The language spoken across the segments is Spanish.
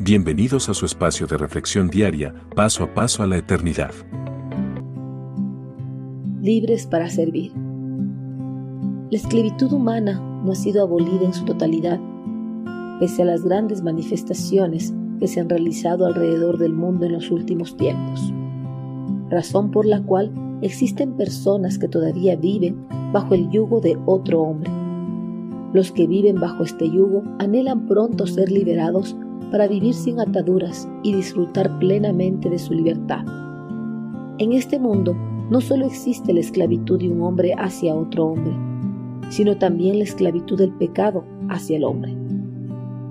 Bienvenidos a su espacio de reflexión diaria, paso a paso a la eternidad. Libres para servir. La esclavitud humana no ha sido abolida en su totalidad, pese a las grandes manifestaciones que se han realizado alrededor del mundo en los últimos tiempos, razón por la cual existen personas que todavía viven bajo el yugo de otro hombre. Los que viven bajo este yugo anhelan pronto ser liberados para vivir sin ataduras y disfrutar plenamente de su libertad. En este mundo no solo existe la esclavitud de un hombre hacia otro hombre, sino también la esclavitud del pecado hacia el hombre.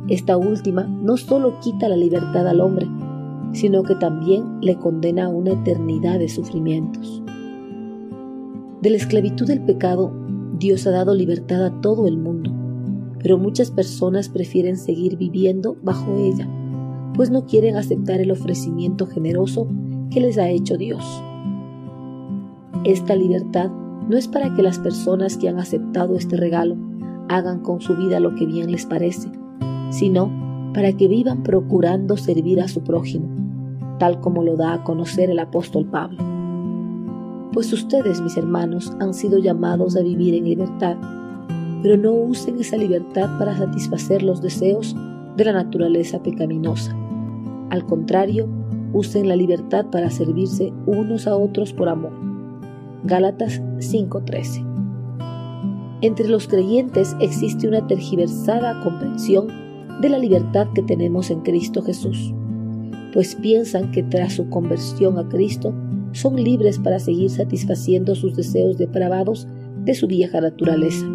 Esta última no solo quita la libertad al hombre, sino que también le condena a una eternidad de sufrimientos. De la esclavitud del pecado, Dios ha dado libertad a todo el mundo pero muchas personas prefieren seguir viviendo bajo ella, pues no quieren aceptar el ofrecimiento generoso que les ha hecho Dios. Esta libertad no es para que las personas que han aceptado este regalo hagan con su vida lo que bien les parece, sino para que vivan procurando servir a su prójimo, tal como lo da a conocer el apóstol Pablo. Pues ustedes, mis hermanos, han sido llamados a vivir en libertad pero no usen esa libertad para satisfacer los deseos de la naturaleza pecaminosa. Al contrario, usen la libertad para servirse unos a otros por amor. Gálatas 5:13. Entre los creyentes existe una tergiversada comprensión de la libertad que tenemos en Cristo Jesús, pues piensan que tras su conversión a Cristo son libres para seguir satisfaciendo sus deseos depravados de su vieja naturaleza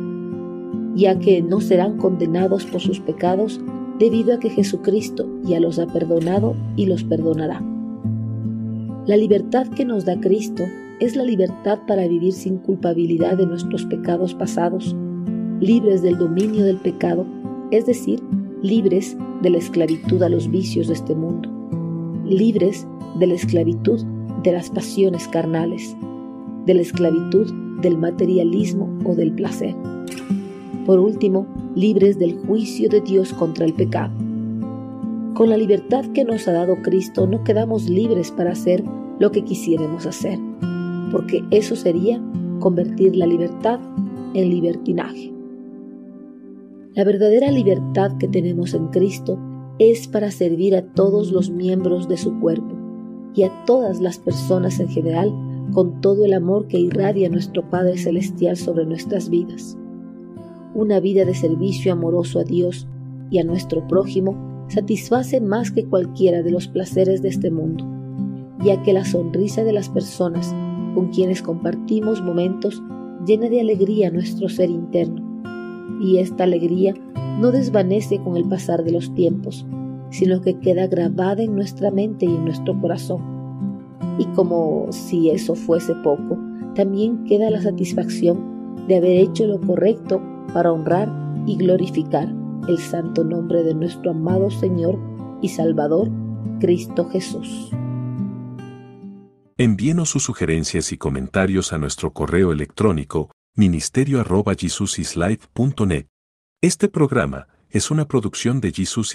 ya que no serán condenados por sus pecados debido a que Jesucristo ya los ha perdonado y los perdonará. La libertad que nos da Cristo es la libertad para vivir sin culpabilidad de nuestros pecados pasados, libres del dominio del pecado, es decir, libres de la esclavitud a los vicios de este mundo, libres de la esclavitud de las pasiones carnales, de la esclavitud del materialismo o del placer por último, libres del juicio de Dios contra el pecado. Con la libertad que nos ha dado Cristo no quedamos libres para hacer lo que quisiéramos hacer, porque eso sería convertir la libertad en libertinaje. La verdadera libertad que tenemos en Cristo es para servir a todos los miembros de su cuerpo y a todas las personas en general con todo el amor que irradia nuestro Padre Celestial sobre nuestras vidas una vida de servicio amoroso a Dios y a nuestro prójimo satisface más que cualquiera de los placeres de este mundo, ya que la sonrisa de las personas con quienes compartimos momentos llena de alegría nuestro ser interno, y esta alegría no desvanece con el pasar de los tiempos, sino que queda grabada en nuestra mente y en nuestro corazón. Y como si eso fuese poco, también queda la satisfacción de haber hecho lo correcto para honrar y glorificar el santo nombre de nuestro amado Señor y Salvador, Cristo Jesús. Envíenos sus sugerencias y comentarios a nuestro correo electrónico ministerio arroba Este programa es una producción de Jesus